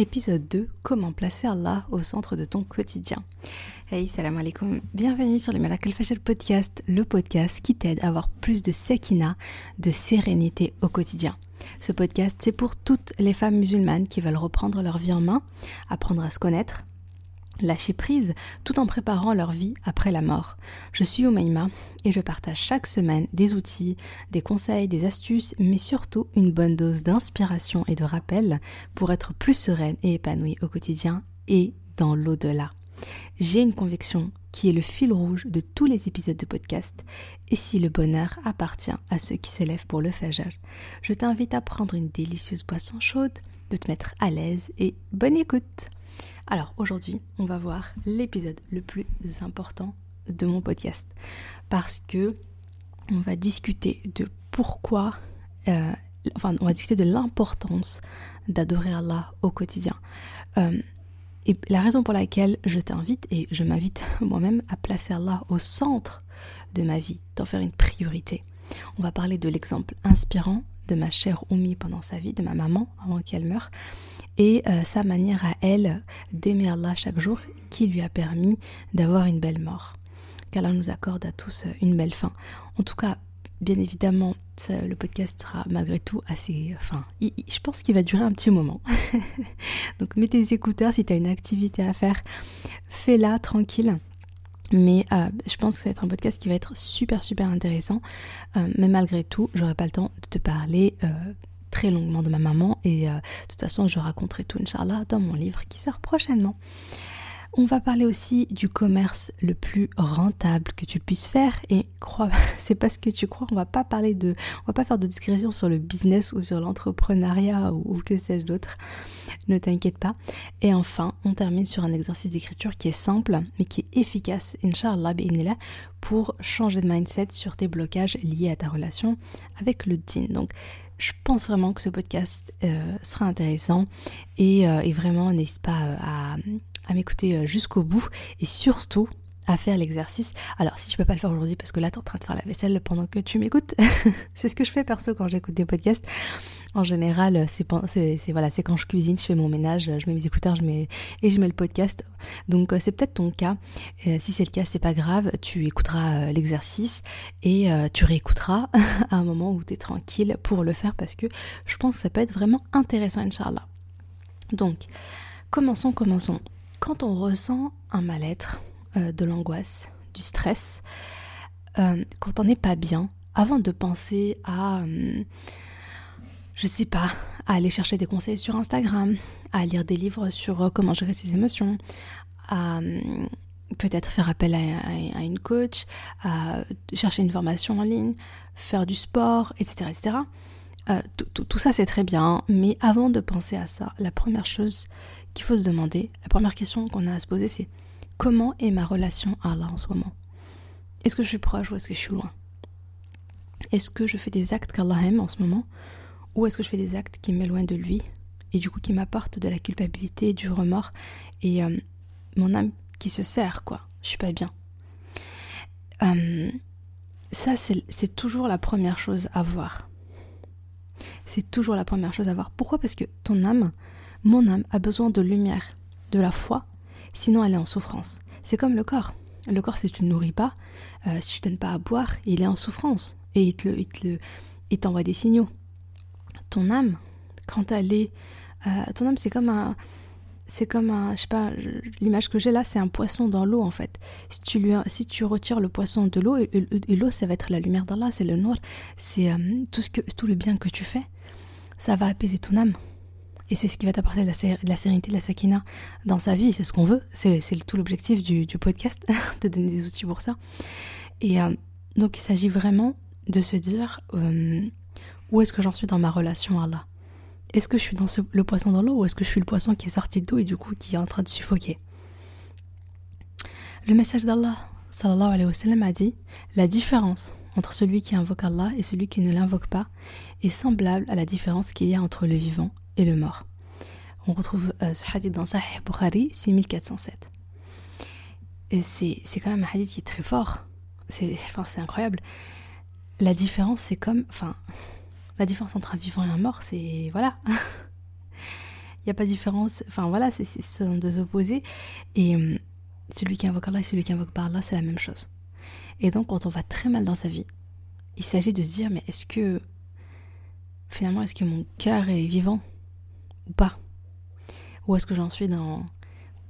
épisode 2, comment placer Allah au centre de ton quotidien. Hey, salam alaikum, bienvenue sur le Malak al podcast, le podcast qui t'aide à avoir plus de sekina, de sérénité au quotidien. Ce podcast, c'est pour toutes les femmes musulmanes qui veulent reprendre leur vie en main, apprendre à se connaître, lâcher prise tout en préparant leur vie après la mort. Je suis Omaima et je partage chaque semaine des outils, des conseils, des astuces, mais surtout une bonne dose d'inspiration et de rappel pour être plus sereine et épanouie au quotidien et dans l'au-delà. J'ai une conviction qui est le fil rouge de tous les épisodes de podcast, et si le bonheur appartient à ceux qui se lèvent pour le faire, je t'invite à prendre une délicieuse boisson chaude, de te mettre à l'aise et bonne écoute alors aujourd'hui, on va voir l'épisode le plus important de mon podcast parce que on va discuter de pourquoi, euh, enfin, on va discuter de l'importance d'adorer Allah au quotidien. Euh, et la raison pour laquelle je t'invite et je m'invite moi-même à placer Allah au centre de ma vie, d'en faire une priorité. On va parler de l'exemple inspirant de ma chère Oumi pendant sa vie, de ma maman avant qu'elle meure, et euh, sa manière à elle d'aimer Allah chaque jour qui lui a permis d'avoir une belle mort. Qu'Allah nous accorde à tous euh, une belle fin. En tout cas, bien évidemment, le podcast sera malgré tout assez... Enfin, je pense qu'il va durer un petit moment. Donc mets tes écouteurs si tu as une activité à faire, fais-la tranquille. Mais euh, je pense que ça va être un podcast qui va être super super intéressant. mais malgré tout, j'aurai pas le temps de te parler très longuement de ma maman et euh, de toute façon je raconterai tout Inch'Allah dans mon livre qui sort prochainement. On va parler aussi du commerce le plus rentable que tu puisses faire et crois, c'est pas ce que tu crois, on va pas parler de, on va pas faire de discrétion sur le business ou sur l'entrepreneuriat ou, que sais-je d'autre. Ne t'inquiète pas. Et enfin, on termine sur un exercice d'écriture qui est simple mais qui est efficace, Inch'Allah, pour changer de mindset sur tes blocages liés à ta relation avec le din. Donc, je pense vraiment que ce podcast euh, sera intéressant et, euh, vraiment n'hésite pas euh, à, à m'écouter jusqu'au bout et surtout à faire l'exercice. Alors si tu peux pas le faire aujourd'hui parce que là tu es en train de faire la vaisselle pendant que tu m'écoutes, c'est ce que je fais perso quand j'écoute des podcasts. En général, c'est voilà, quand je cuisine, je fais mon ménage, je mets mes écouteurs, je mets et je mets le podcast. Donc c'est peut-être ton cas. si c'est le cas, c'est pas grave, tu écouteras l'exercice et tu réécouteras à un moment où tu es tranquille pour le faire parce que je pense que ça peut être vraiment intéressant inchallah. Donc, commençons, commençons. Quand on ressent un mal-être, euh, de l'angoisse, du stress, euh, quand on n'est pas bien, avant de penser à, euh, je sais pas, à aller chercher des conseils sur Instagram, à lire des livres sur comment gérer ses émotions, à peut-être faire appel à, une coach, à chercher une formation en ligne, faire du sport, etc. etc. tout, ça c'est très bien, mais avant de penser à ça, la première chose qu'il faut se demander, la première question qu'on a à se poser c'est Comment est ma relation à Allah en ce moment? Est-ce que je suis proche ou est-ce que je suis loin? Est-ce que je fais des actes qu'Allah aime en ce moment Ou est-ce que je fais des actes qui m'éloignent de lui et du coup qui m'apportent de la culpabilité, du remords et euh, mon âme qui se serre quoi Je suis pas bien. Euh, ça c'est toujours la première chose à voir. C'est toujours la première chose à voir. Pourquoi? Parce que ton âme, mon âme, a besoin de lumière, de la foi sinon elle est en souffrance. C'est comme le corps. Le corps, si tu ne nourris pas, euh, si tu ne donnes pas à boire, il est en souffrance et il te, il t'envoie des signaux. Ton âme, quand elle est, euh, ton âme, c'est comme un, c'est comme un, je sais pas, l'image que j'ai là, c'est un poisson dans l'eau en fait. Si tu lui, si tu retires le poisson de l'eau, et, l'eau, ça va être la lumière d'Allah, c'est le noir, c'est euh, tout ce que, tout le bien que tu fais, ça va apaiser ton âme. Et c'est ce qui va t'apporter de, la, sérénité, de la sakina dans sa vie. C'est ce qu'on veut. C'est tout l'objectif du, podcast, de donner des outils pour ça. Et euh, donc il s'agit vraiment de se dire euh, où est-ce que j'en suis dans ma relation à Allah Est-ce que je suis dans le poisson dans l'eau ou est-ce que je suis le poisson qui est sorti de l'eau et du coup qui est en train de suffoquer? Le message d'Allah sallallahu alayhi wa sallam, a dit La différence entre celui qui invoque Allah et celui qui ne l'invoque pas est semblable à la différence qu'il y a entre le vivant et le mort. On retrouve euh, ce hadith dans Sahih Bukhari 6407. Et c'est, quand même un hadith qui est très fort. C'est, enfin, incroyable. La différence, c'est comme. Enfin, la différence entre un vivant et un mort, c'est. Voilà. Il n'y a pas de différence. Enfin voilà, c'est ce sont deux opposés. Et hum, celui qui invoque Allah et celui qui invoque par Allah, c'est la même chose. Et donc, quand on va très mal dans sa vie, il s'agit de se dire, mais est-ce que, finalement, est-ce que mon cœur est vivant? Ou pas Ou est-ce que j'en suis dans,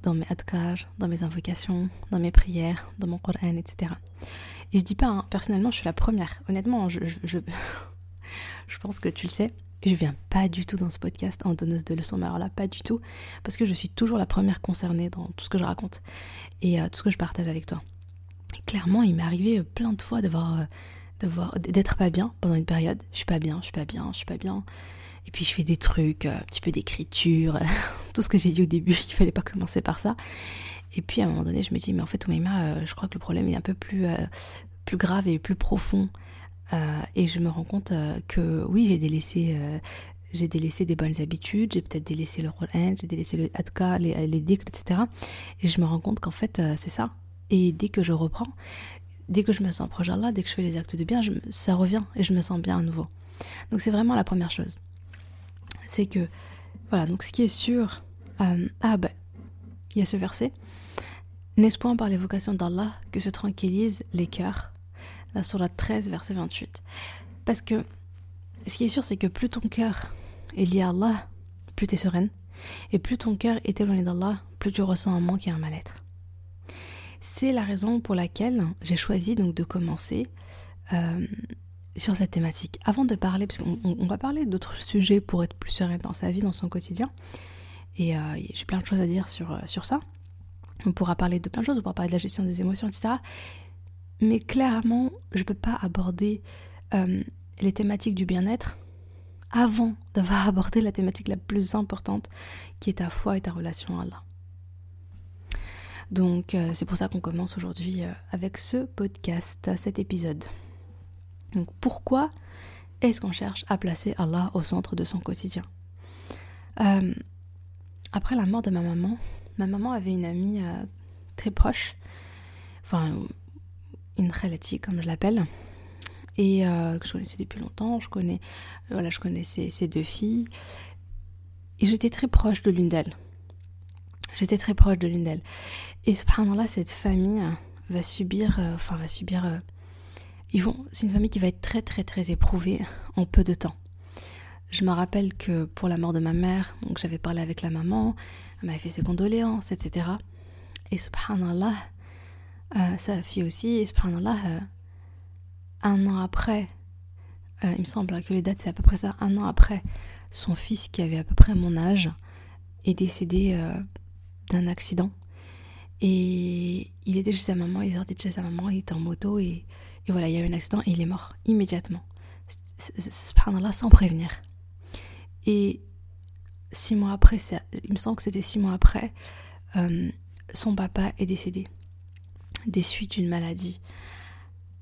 dans mes adkar, dans mes invocations, dans mes prières, dans mon Coran, etc. Et je dis pas, hein, personnellement, je suis la première. Honnêtement, je, je, je pense que tu le sais. Je viens pas du tout dans ce podcast en donneuse de leçons, mais alors là, pas du tout, parce que je suis toujours la première concernée dans tout ce que je raconte et euh, tout ce que je partage avec toi. clairement, il m'est arrivé plein de fois d'avoir, euh, d'être pas bien pendant une période. Je suis pas bien, je suis pas bien, je suis pas bien. Et puis je fais des trucs, euh, un petit peu d'écriture, tout ce que j'ai dit au début, il fallait pas commencer par ça. Et puis à un moment donné, je me dis, mais en fait, Oumaima, je crois que le problème est un peu plus, plus grave et plus profond. Euh, et je me rends compte euh, que oui, j'ai délaissé, euh, j'ai délaissé des bonnes habitudes, j'ai peut-être délaissé le rôle j'ai délaissé le adka, les, les etc. Et je me rends compte qu'en fait, c'est ça. Et dès que je reprends, dès que je me sens proche d'Allah, dès que je fais les actes de bien, ça revient et je me sens bien à nouveau. Donc c'est vraiment la première chose. C'est que, voilà, donc ce qui est sûr, ah ben, il y a ce verset. N'est-ce point par l'évocation d'Allah que se tranquillisent les cœurs? La surah 13, verset 28. Parce que ce qui est sûr, c'est que plus ton cœur est lié à Allah, plus tu es sereine. Et plus ton cœur est éloigné d'Allah, plus tu ressens un manque et un mal-être. C'est la raison pour laquelle j'ai choisi donc de commencer euh, sur cette thématique. Avant de parler, parce qu'on va parler d'autres sujets pour être plus sereine dans sa vie, dans son quotidien. Et euh, j'ai plein de choses à dire sur, euh, sur ça. On pourra parler de plein de choses, on pourra parler de la gestion des émotions, etc. Mais clairement, je ne peux pas aborder euh, les thématiques du bien-être avant d'avoir abordé la thématique la plus importante qui est ta foi et ta relation à Allah. Donc c'est pour ça qu'on commence aujourd'hui avec ce podcast, cet épisode. Donc pourquoi est-ce qu'on cherche à placer Allah au centre de son quotidien? Après la mort de ma maman, ma maman avait une amie très proche, enfin une khalati comme je l'appelle, et euh, que je connaissais depuis longtemps. Je connais, voilà, je connaissais ses deux filles, et j'étais très proche de l'une d'elles. J'étais très proche de l'une d'elles. Et là cette famille va subir, euh, enfin va subir, euh, ils vont, c'est une famille qui va être très très très éprouvée en peu de temps. Je me rappelle que pour la mort de ma mère, donc j'avais parlé avec la maman, elle m'avait fait ses condoléances, etc. Et subhanallah, euh, sa fille aussi, et subhanallah, euh, un an après, euh, il me semble que les dates c'est à peu près ça, un an après, son fils qui avait à peu près mon âge est décédé d'un accident. Et il était chez sa maman, il est sorti de chez sa maman, il était en moto et, et voilà, il y a eu un accident et il est mort immédiatement. Subhanallah, sans prévenir. Et six mois après, il me semble que c'était six mois après, son papa est décédé des suites d'une maladie.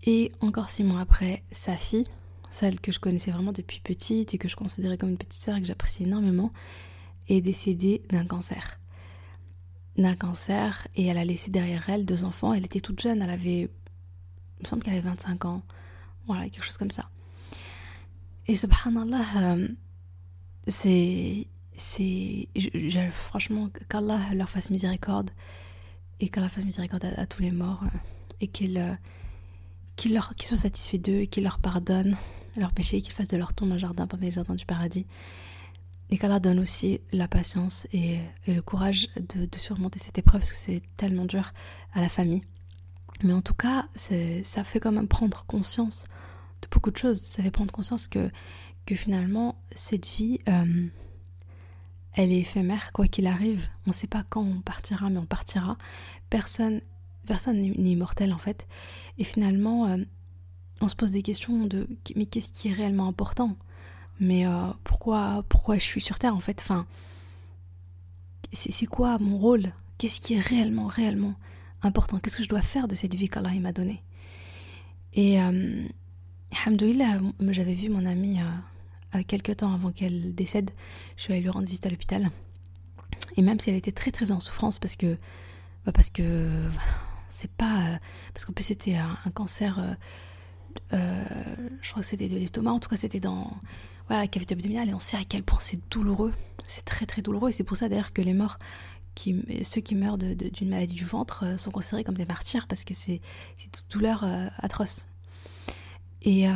Et encore six mois après, sa fille, celle que je connaissais vraiment depuis petite et que je considérais comme une petite sœur et que j'appréciais énormément, est décédée d'un cancer. D'un cancer et elle a laissé derrière elle deux enfants. Elle était toute jeune, elle avait, il me semble qu'elle avait 25 ans. Voilà, quelque chose comme ça. Et subhanallah, euh, c'est. c'est franchement, qu'Allah leur fasse miséricorde et qu'Allah fasse miséricorde à, tous les morts euh, et euh, qu'il leur soit satisfait d'eux et qu'il leur pardonne leurs péchés, qu'il fasse de leur tombe un jardin parmi les jardins du paradis et qu'Allah donne aussi la patience et, le courage de, surmonter cette épreuve parce que c'est tellement dur à la famille. Mais en tout cas, ça fait quand même prendre conscience de beaucoup de choses. Ça fait prendre conscience que, que finalement, cette vie, euh, elle est éphémère, quoi qu'il arrive. On ne sait pas quand on partira, mais on partira. Personne personne n'est immortel en fait. Et finalement, euh, on se pose des questions de mais qu'est-ce qui est réellement important? Mais euh, pourquoi, pourquoi je suis sur Terre en fait? Enfin, C'est quoi mon rôle? Qu'est-ce qui est réellement, réellement? Important. Qu'est-ce que je dois faire de cette vie qu'Allah m'a donnée? Et, euh, j'avais vu mon amie euh, quelques temps avant qu'elle décède, je suis allée lui rendre visite à l'hôpital. Et même si elle était très très en souffrance parce que bah parce que c'est pas euh, parce qu'en plus c'était un, cancer euh, je crois que c'était de l'estomac. En tout cas c'était dans voilà, la cavité abdominale. Et on sait à quel point c'est douloureux. C'est très très douloureux. Et c'est pour ça d'ailleurs que les morts, ceux qui meurent d'une maladie du ventre euh, sont considérés comme des martyrs parce que c'est une douleur euh, atroce. Et, euh,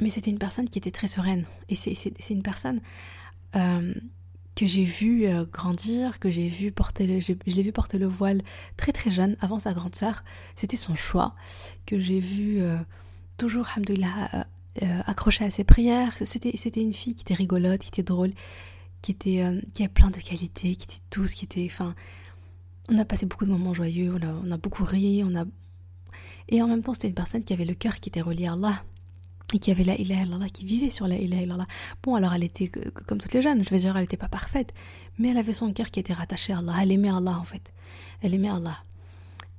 mais c'était une personne qui était très sereine. Et c'est une personne que j'ai vue grandir, que j'ai vu porter le, je l'ai vu porter le voile très très jeune, avant sa grande sœur. C'était son choix. Que j'ai vu toujours, alhamdoulilah, euh, accrochée à ses prières. C'était une fille qui était rigolote, qui était drôle, qui, était, euh, qui avait plein de qualités, qui était douce, qui était. Enfin, on a passé beaucoup de moments joyeux, on a, beaucoup ri, on a. Et en même temps, c'était une personne qui avait le cœur qui était relié à Allah et qui avait la ilaha illallah, qui vivait sur la ilaha illallah. Bon, alors elle était comme toutes les jeunes, je veux dire, elle n'était pas parfaite, mais elle avait son cœur qui était rattaché à Allah. Elle aimait Allah en fait. Elle aimait Allah.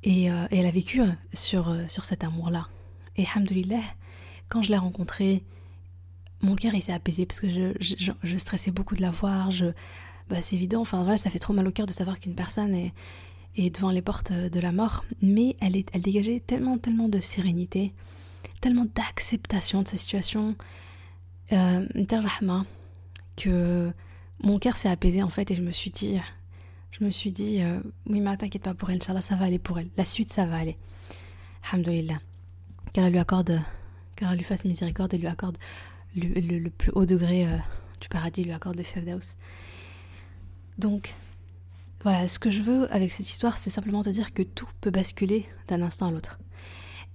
Et, euh, et elle a vécu sur, sur cet amour-là. Et alhamdoulilah, quand je l'ai rencontrée, mon cœur il s'est apaisé parce que je, stressais beaucoup de la voir. Bah, c'est évident, enfin voilà, ça fait trop mal au cœur de savoir qu'une personne est, devant les portes de la mort. Mais elle, est, dégageait tellement, tellement de sérénité, tellement d'acceptation de sa situation, euh, que mon cœur s'est apaisé en fait et je me suis dit, je me suis dit, euh, oui mais t'inquiète pas pour elle, Inch'Allah, ça va aller pour elle. La suite, ça va aller. Alhamdulillah. Qu'elle lui accorde car lui fasse miséricorde et lui accorde le, plus haut degré euh, du paradis, lui accorde le Firdaus. Donc, voilà, ce que je veux avec cette histoire, c'est simplement te dire que tout peut basculer d'un instant à l'autre.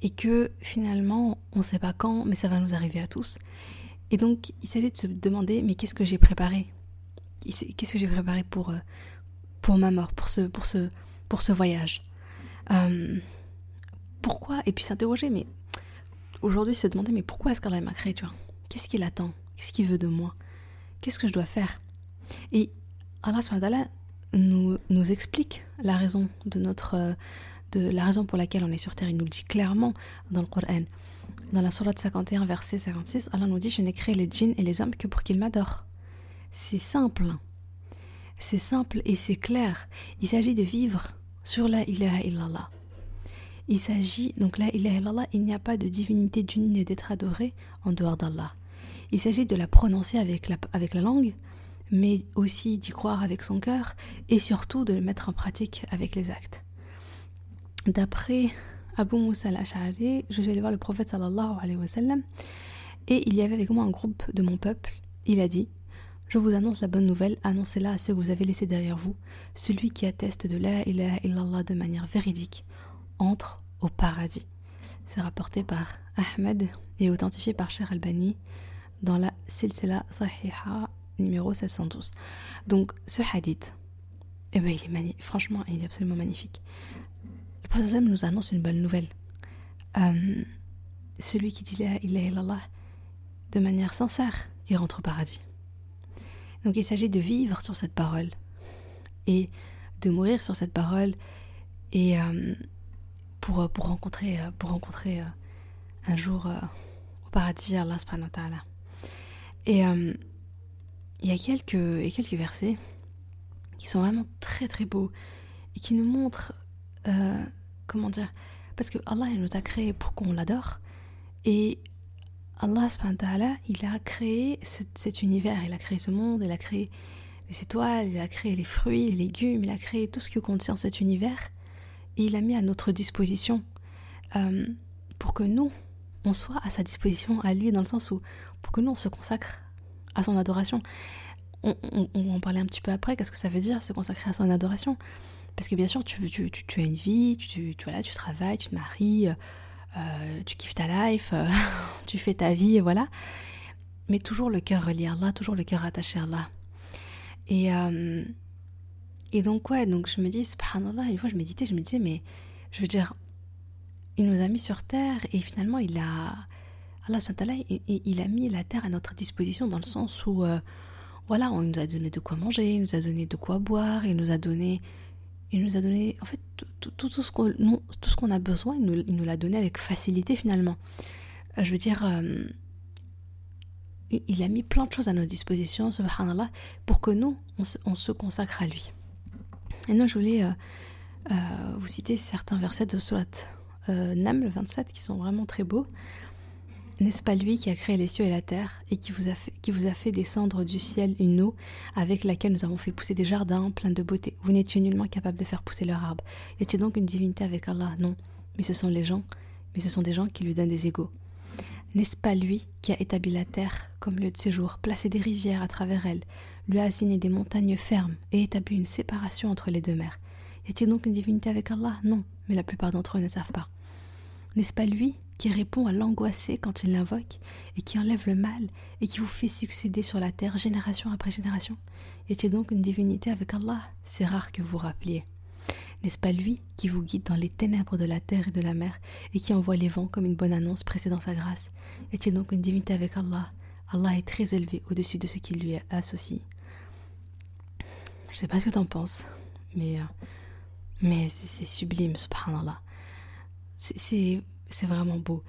Et que finalement, on ne sait pas quand, mais ça va nous arriver à tous. Et donc, il s'agit de se demander, mais qu'est-ce que j'ai préparé? Qu'est-ce que j'ai préparé pour, euh, pour ma mort, pour ce, pour ce, pour ce voyage? Euh, Pourquoi? Et puis s'interroger, mais aujourd'hui se demander mais pourquoi est-ce qu'Allah m'a créé, tu vois? Qu'est-ce qu'il attend? Qu'est-ce qu'il veut de moi? Qu'est-ce que je dois faire? Et Allah nous, nous explique la raison de notre de la raison pour laquelle on est sur terre. Il nous le dit clairement dans le Coran. Dans la Sourate 51, verset 56, Allah nous dit Je n'ai créé les djinns et les hommes que pour qu'ils m'adorent. C'est simple. C'est simple et c'est clair. Il s'agit de vivre sur la ilaha illallah. Il s'agit, donc là, il n'y a pas de divinité digne d'être adorée en dehors d'Allah. Il s'agit de la prononcer avec la, langue, mais aussi d'y croire avec son cœur et surtout de le mettre en pratique avec les actes. D'après Abu Musa al-Ash'ari, je vais aller voir le prophète sallallahu alayhi wa sallam, et il y avait avec moi un groupe de mon peuple. Il a dit Je vous annonce la bonne nouvelle, annoncez-la à ceux que vous avez laissés derrière vous, celui qui atteste de la ilaha illallah de manière véridique entre au paradis. C'est rapporté par Ahmed et authentifié par Cher Albani dans la Silsila Sahiha numéro 712. Donc ce hadith, eh ben, il est magnifique. franchement, il est absolument magnifique. Le prophète nous annonce une bonne nouvelle. Euh, celui qui dit la ilaha illallah de manière sincère, il rentre au paradis. Donc il s'agit de vivre sur cette parole et de mourir sur cette parole et euh, pour, euh, pour rencontrer, pour rencontrer un jour au paradis Allah subhanahu wa ta'ala. Et il y a quelques, quelques versets qui sont vraiment très très beaux et qui nous montrent, comment dire, parce que Allah il nous a créé pour qu'on l'adore et Allah il a créé cet, cet, univers, il a créé ce monde, il a créé les étoiles, il a créé les fruits, les légumes, il a créé tout ce que contient cet univers et il a mis à notre disposition euh, pour que nous, on soit à sa disposition à lui dans le sens où pour que nous, on se consacre à son adoration. On, va en parler un petit peu après, qu'est-ce que ça veut dire se consacrer à son adoration? Parce que bien sûr, tu, tu, tu, as une vie, tu, tu, voilà, tu travailles, tu te maries, euh, tu kiffes ta life, euh, tu fais ta vie, voilà. Mais toujours le cœur relié à Allah, toujours le cœur attaché à Allah. Et, et donc, ouais, donc je me dis, subhanallah, une fois je méditais, je me disais, mais je veux dire, il nous a mis sur terre et finalement il a. Allah il, il a mis la terre à notre disposition dans le sens où, euh, voilà, on nous a donné de quoi manger, il nous a donné de quoi boire, il nous a donné. Il nous a donné, en fait, tout, ce qu'on a besoin, il nous, nous l'a donné avec facilité finalement. Euh, je veux dire, euh, il a mis plein de choses à notre disposition, subhanallah, pour que nous, on se, on se consacre à lui. Et non, je voulais vous citer certains versets de Surat euh, Naml 27 qui sont vraiment très beaux. N'est-ce pas lui qui a créé les cieux et la terre et qui vous, a fait, qui vous a fait descendre du ciel une eau avec laquelle nous avons fait pousser des jardins pleins de beauté? Vous n'étiez nullement capable de faire pousser leur arbre. A donc une divinité avec Allah? Non. Mais ce sont les gens, mais ce sont des gens qui lui donnent des égaux. N'est-ce pas lui qui a établi la terre comme lieu de séjour, placé des rivières à travers elle, lui a assigné des montagnes fermes et établi une séparation entre les deux mers? Y a-t-il donc une divinité avec Allah? Non, mais la plupart d'entre eux ne savent pas. N'est-ce pas lui qui répond à l'angoissé quand il l'invoque et qui enlève le mal et qui vous fait succéder sur la terre génération après génération a-t-il donc une divinité avec Allah C'est rare que vous rappeliez. N'est-ce pas lui qui vous guide dans les ténèbres de la terre et de la mer et qui envoie les vents comme une bonne annonce précédant sa grâce? Est-il donc une divinité avec Allah Allah est très élevé au-dessus de ce qui lui est associé. Je sais pas ce que tu en penses, mais, euh, mais c'est sublime, subhanallah. C'est vraiment beau.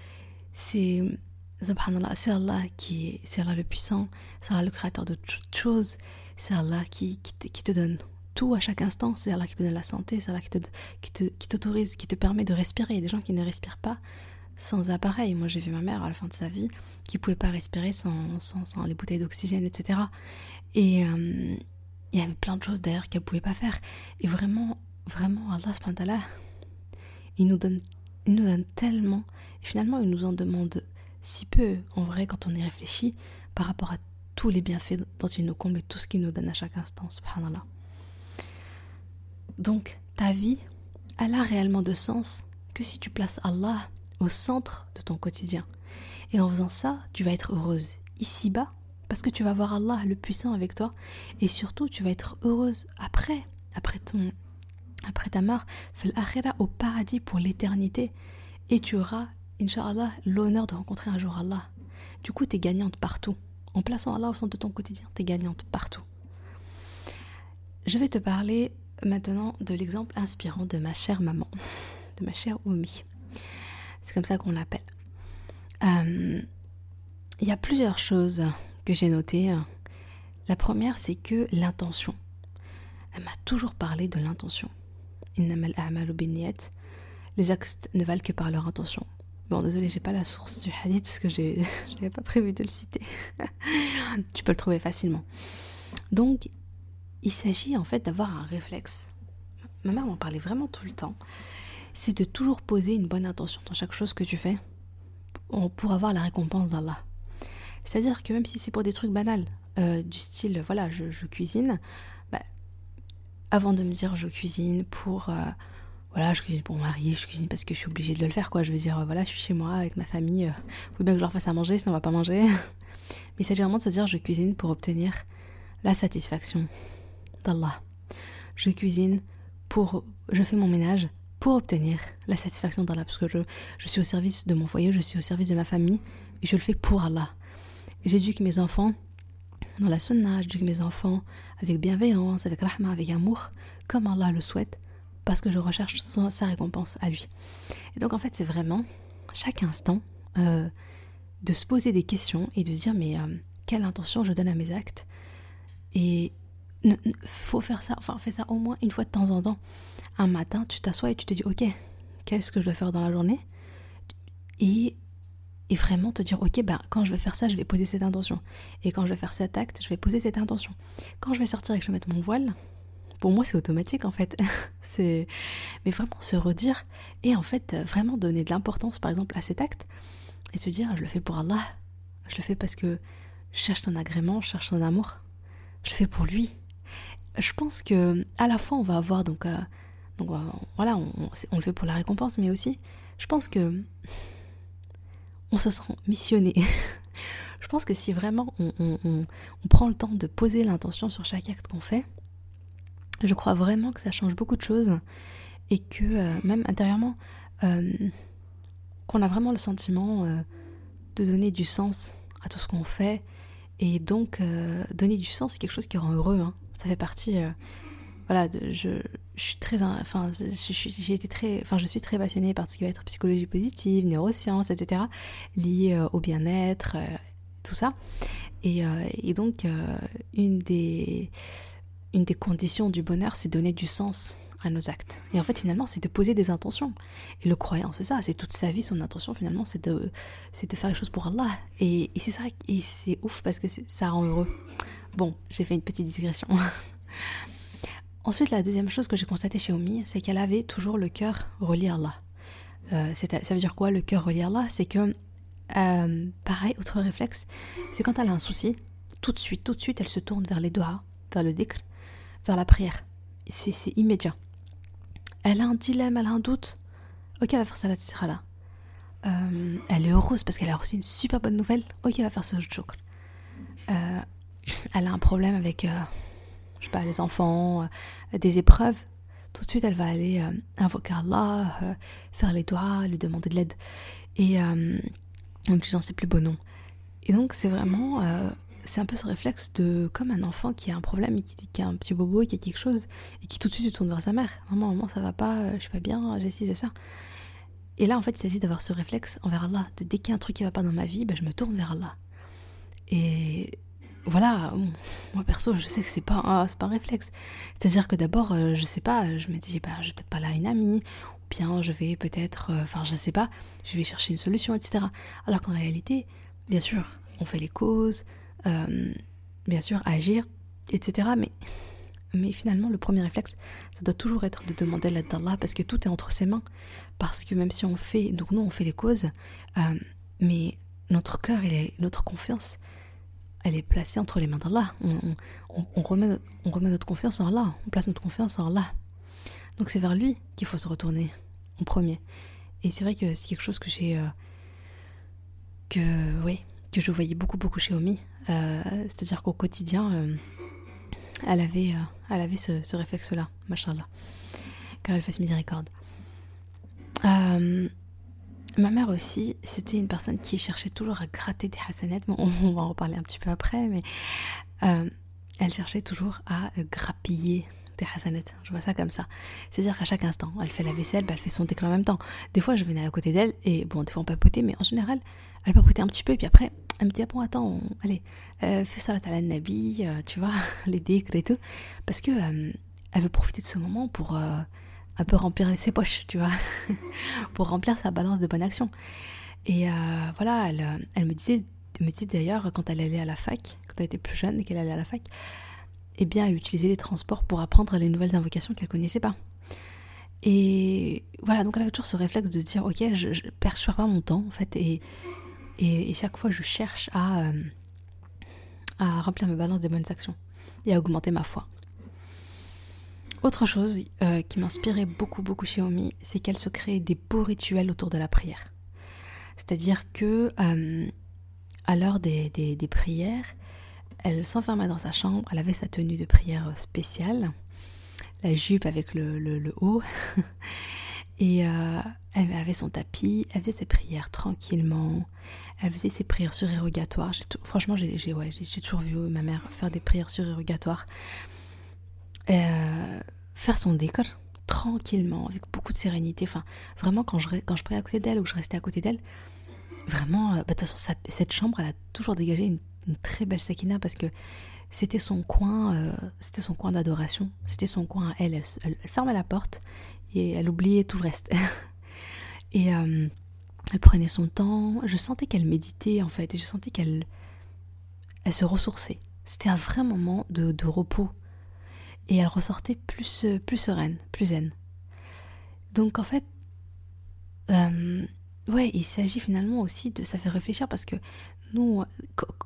C'est subhanallah, c'est Allah qui est, c'est le puissant, c'est Allah le créateur de toutes choses, c'est Allah qui, qui te donne tout à chaque instant. C'est Allah qui te donne la santé, c'est Allah qui t'autorise, qui, te permet de respirer. Il y a des gens qui ne respirent pas sans appareil. Moi, j'ai vu ma mère à la fin de sa vie qui pouvait pas respirer sans, sans, les bouteilles d'oxygène, etc. Et euh, il y avait plein de choses d'ailleurs qu'elle pouvait pas faire. Et vraiment, vraiment, Allah, il nous donne, il nous donne tellement. Et finalement, il nous en demande si peu, en vrai, quand on y réfléchit, par rapport à tous les bienfaits dont il nous comble et tout ce qu'il nous donne à chaque instant, subhanallah. Donc, ta vie, elle a réellement de sens que si tu places Allah au centre de ton quotidien. Et en faisant ça, tu vas être heureuse ici-bas, parce que tu vas voir Allah le puissant avec toi, et surtout tu vas être heureuse après, après ton, après ta mort, au paradis pour l'éternité, et tu auras, inshallah, l'honneur de rencontrer un jour Allah. Du coup, tu es gagnante partout. En plaçant Allah au centre de ton quotidien, tu es gagnante partout. Je vais te parler maintenant de l'exemple inspirant de ma chère maman, de ma chère Oumi. C'est comme ça qu'on l'appelle. Euh, il y a plusieurs choses que j'ai notées. La première, c'est que l'intention. Elle m'a toujours parlé de l'intention. Les actes ne valent que par leur intention. Bon, désolé, j'ai pas la source du hadith parce que je n'avais pas prévu de le citer. tu peux le trouver facilement. Donc, il s'agit en fait d'avoir un réflexe. Ma mère m'en parlait vraiment tout le temps. C'est de toujours poser une bonne intention dans chaque chose que tu fais pour avoir la récompense d'Allah. C'est-à-dire que même si c'est pour des trucs banals, euh, du style, voilà, je, cuisine, avant de me dire je cuisine pour, euh, voilà, je cuisine pour mon mari, je cuisine parce que je suis obligée de le faire, quoi. Je veux dire, euh, voilà, je suis chez moi avec ma famille, il faut bien que je leur fasse à manger, sinon on va pas manger. Mais s'agit vraiment de se dire je cuisine pour obtenir la satisfaction d'Allah. Je cuisine pour, je fais mon ménage pour obtenir la satisfaction d'Allah, parce que je, je suis au service de mon foyer, je suis au service de ma famille, et je le fais pour Allah. J'éduque mes enfants dans la sunna, mes enfants avec bienveillance, avec rahma, avec amour, comme Allah le souhaite, parce que je recherche sa récompense à lui. Et donc en fait, c'est vraiment chaque instant euh, de se poser des questions et de dire mais euh, quelle intention je donne à mes actes et il faut faire ça, enfin fais ça au moins une fois de temps en temps. Un matin, tu t'assois et tu te dis, ok, qu'est-ce que je dois faire dans la journée? Et, et, vraiment te dire, ok, ben, quand je vais faire ça, je vais poser cette intention. Et quand je vais faire cet acte, je vais poser cette intention. Quand je vais sortir et que je vais mettre mon voile, pour moi c'est automatique en fait. c'est Mais vraiment se redire et en fait vraiment donner de l'importance par exemple à cet acte et se dire, je le fais pour Allah, je le fais parce que je cherche ton agrément, je cherche ton amour, je le fais pour lui je pense que à la fois on va avoir donc, euh, donc voilà on, le fait pour la récompense mais aussi je pense que on se sent missionné. Je pense que si vraiment on, prend le temps de poser l'intention sur chaque acte qu'on fait je crois vraiment que ça change beaucoup de choses et que euh, même intérieurement euh, qu'on a vraiment le sentiment de donner du sens à tout ce qu'on fait et donc donner du sens c'est quelque chose qui rend heureux hein. Ça fait partie euh, voilà je, suis très enfin j'ai été très enfin je suis très passionnée par ce qui va être psychologie positive neurosciences etc lié euh, au bien-être euh, tout ça et, et donc une des une des conditions du bonheur c'est donner du sens à nos actes. Et en fait, finalement, c'est de poser des intentions. Et le croyant, c'est ça, c'est toute sa vie, son intention, finalement, c'est de, de faire les choses pour Allah. Et, c'est ça, et c'est ouf parce que ça rend heureux. Bon, j'ai fait une petite digression. Ensuite, la deuxième chose que j'ai constatée chez Omi, c'est qu'elle avait toujours le cœur relié à Allah. Euh, ça veut dire quoi, le cœur relié à Allah? C'est que, euh, pareil, autre réflexe, c'est quand elle a un souci, tout de suite, tout de suite, elle se tourne vers les doigts, vers le dhikr, vers la prière. C'est immédiat. Elle a un dilemme, elle a un doute. Ok, elle va faire salat sirala. Euh, elle est heureuse parce qu'elle a reçu une super bonne nouvelle. Ok, elle va faire ce jour. Euh, elle a un problème avec, euh, je sais pas, les enfants, euh, des épreuves. Tout de suite, elle va aller euh, invoquer Allah, faire les doigts, lui demander de l'aide. Et en utilisant ses plus beaux noms. Et donc, c'est vraiment c'est un peu ce réflexe de comme un enfant qui a un problème et qui, a un petit bobo et qui a quelque chose et qui tout de suite se tourne vers sa mère. Maman, maman, ça va pas, euh, je suis pas bien, j'ai ci, j'ai ça. Et là, en fait, il s'agit d'avoir ce réflexe envers Allah. Dès qu'il y a un truc qui va pas dans ma vie, ben, je me tourne vers Allah. Et voilà, moi perso, je sais que c'est pas, pas un réflexe. C'est-à-dire que d'abord, euh, je sais pas, je me dis, bah, je vais peut-être pas là une amie, ou bien je vais peut-être, euh, enfin, je sais pas, je vais chercher une solution, etc. Alors qu'en réalité, bien sûr, on fait les causes, euh, bien sûr, agir, etc. Mais, mais finalement, le premier réflexe, ça doit toujours être de demander l'aide d'Allah parce que tout est entre ses mains. Parce que même si on fait, donc nous, on fait les causes, euh, mais notre cœur et notre confiance, elle est placée entre les mains d'Allah. On, remet, on remet notre confiance en Allah, on place notre confiance en Allah. Donc c'est vers lui qu'il faut se retourner en premier. Et c'est vrai que c'est quelque chose que j'ai... Euh, que, oui, que je voyais beaucoup, beaucoup chez Omi. Euh, c'est-à-dire qu'au quotidien, euh, elle avait, elle avait ce, réflexe-là, machallah, car elle fasse miséricorde. Ma mère aussi, c'était une personne qui cherchait toujours à gratter des hasanettes. on, va en reparler un petit peu après, mais elle cherchait toujours à grappiller des hasanettes. Je vois ça comme ça. C'est-à-dire qu'à chaque instant, elle fait la vaisselle, bah, elle fait son déclin en même temps. Des fois, je venais à côté d'elle et bon, des fois on papotait, mais en général, elle papotait un petit peu et puis après, elle me dit, ah bon, attends, allez, euh, fais salat à la nabi, euh, tu vois, les décres et tout. Parce que euh, elle veut profiter de ce moment pour un peu remplir ses poches, tu vois, pour remplir sa balance de bonne action. Et voilà, elle, elle, me disait, me disait d'ailleurs, quand elle allait à la fac, quand elle était plus jeune et qu'elle allait à la fac, eh bien, elle utilisait les transports pour apprendre les nouvelles invocations qu'elle connaissait pas. Et voilà, donc elle avait toujours ce réflexe de dire, ok, je, je perds pas mon temps, en fait, et et, chaque fois, je cherche à, euh, à remplir ma balance des bonnes actions et à augmenter ma foi. Autre chose euh, qui m'inspirait beaucoup, beaucoup chez Omi, c'est qu'elle se créait des beaux rituels autour de la prière. C'est-à-dire que euh, à l'heure des, des, prières, elle s'enfermait dans sa chambre, elle avait sa tenue de prière spéciale, la jupe avec le, le, haut, et elle avait son tapis, elle faisait ses prières tranquillement, elle faisait ses prières surérogatoires. Franchement, j'ai ouais, toujours vu ma mère faire des prières surérogatoires. Euh, faire son décor tranquillement, avec beaucoup de sérénité. Enfin, vraiment, quand je, quand je priais à côté d'elle ou je restais à côté d'elle, vraiment, euh, bah, de toute façon, cette chambre, elle a toujours dégagé une, très belle sakina parce que c'était son coin, euh, c'était son coin d'adoration, c'était son coin à elle. Elle, fermait la porte et elle oubliait tout le reste. et elle prenait son temps. Je sentais qu'elle méditait en fait, et je sentais qu'elle elle se ressourçait. C'était un vrai moment de, repos. Et elle ressortait plus, plus sereine, plus zen. Donc en fait, euh, ouais, il s'agit finalement aussi de. Ça fait réfléchir parce que nous,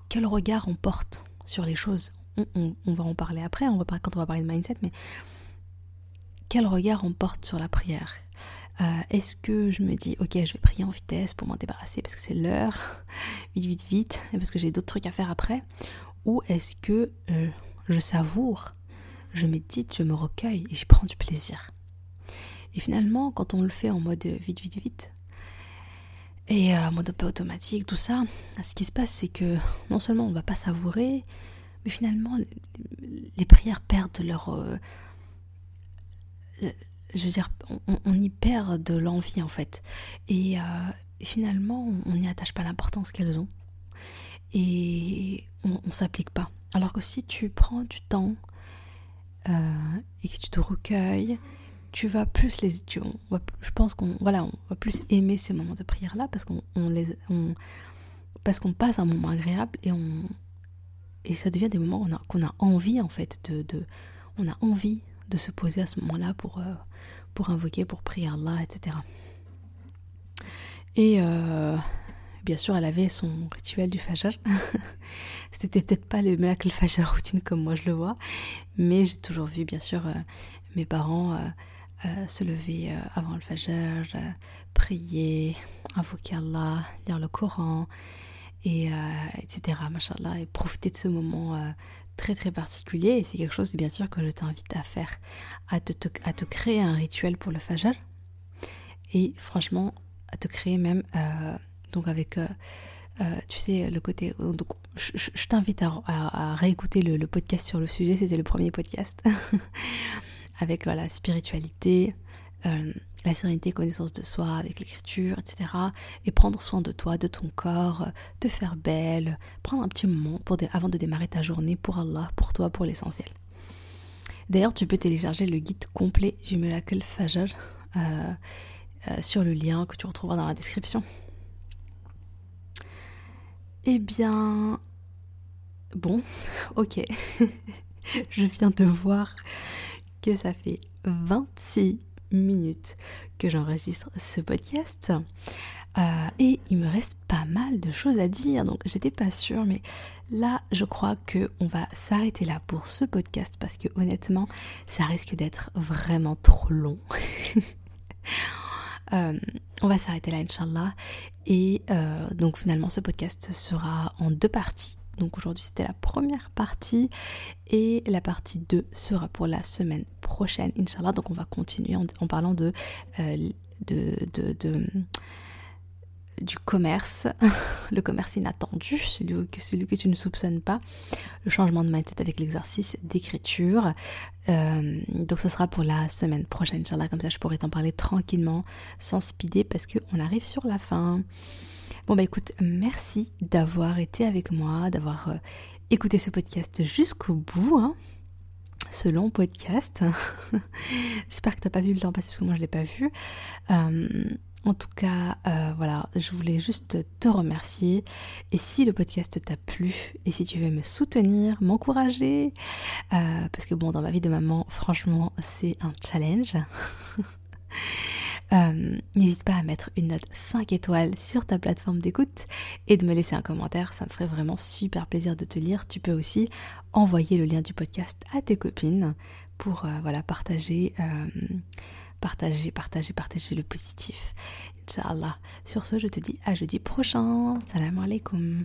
quel regard on porte sur les choses? On, va en parler après, on va quand on va parler de mindset, mais quel regard on porte sur la prière? Euh, est-ce que je me dis, ok, je vais prier en vitesse pour m'en débarrasser parce que c'est l'heure, vite, vite, vite, et parce que j'ai d'autres trucs à faire après Ou est-ce que euh, je savoure, je médite, je me recueille et j'y prends du plaisir Et finalement, quand on le fait en mode vite, vite, vite, et en mode un peu automatique, tout ça, ce qui se passe, c'est que non seulement on va pas savourer, mais finalement, les prières perdent leur. Euh, je veux dire, on, y perd de l'envie en fait. Et, euh, finalement, on n'y attache pas l'importance qu'elles ont. Et on, ne s'applique pas. Alors que si tu prends du temps euh, et que tu te recueilles, tu vas plus les tu, je pense qu'on voilà on va plus aimer ces moments de prière là parce qu'on les on, parce qu'on passe un moment agréable et on et ça devient des moments qu'on a, a envie en fait de, de, on a envie de se poser à ce moment là pour euh, pour invoquer pour prier Allah etc et bien sûr elle avait son rituel du fajr c'était peut-être pas le miracle fajr routine comme moi je le vois mais j'ai toujours vu bien sûr euh, mes parents euh, se lever euh, avant le Fajr, euh, prier, invoquer Allah, lire le Coran, et, etc. Et profiter de ce moment très très particulier. Et c'est quelque chose, bien sûr, que je t'invite à faire, à te, à te créer un rituel pour le Fajr. Et franchement, à te créer même, donc avec. tu sais, le côté. Donc, je, t'invite à, réécouter le, podcast sur le sujet, c'était le premier podcast. avec la spiritualité, euh, la sérénité, connaissance de soi, avec l'écriture, etc. Et prendre soin de toi, de ton corps, euh, te faire belle, prendre un petit moment pour avant de démarrer ta journée pour Allah, pour toi, pour l'essentiel. D'ailleurs, tu peux télécharger le guide complet du Miracle euh, sur le lien que tu retrouveras dans la description. Eh bien, bon, ok. Je viens de voir ça fait 26 minutes que j'enregistre ce podcast. Euh, et il me reste pas mal de choses à dire, donc j'étais pas sûre, mais là je crois que on va s'arrêter là pour ce podcast parce que honnêtement ça risque d'être vraiment trop long. Euh, on va s'arrêter là, Inch'Allah. Et euh, donc finalement ce podcast sera en deux parties. Donc aujourd'hui c'était la première partie et la partie 2 sera pour la semaine prochaine, Inch'Allah. Donc on va continuer en, parlant de, euh, de, de, du commerce, le commerce inattendu, celui que, tu ne soupçonnes pas, le changement de mindset avec l'exercice d'écriture. Euh, donc ça sera pour la semaine prochaine, Inch'Allah, comme ça je pourrai t'en parler tranquillement, sans speeder, parce qu'on arrive sur la fin. Bon bah écoute, merci d'avoir été avec moi, d'avoir euh, écouté ce podcast jusqu'au bout. Hein, ce long podcast. J'espère que t'as pas vu le temps passer parce que moi je l'ai pas vu. Euh, en tout cas, euh, voilà, je voulais juste te remercier. Et si le podcast t'a plu, et si tu veux me soutenir, m'encourager, parce que bon, dans ma vie de maman, franchement, c'est un challenge. Euh, n'hésite pas à mettre une note 5 étoiles sur ta plateforme d'écoute et de me laisser un commentaire, ça me ferait vraiment super plaisir de te lire. Tu peux aussi envoyer le lien du podcast à tes copines pour euh, voilà, partager, partager, partager, partager le positif. Inch'Allah. Sur ce, je te dis à jeudi prochain. Salam alaikum.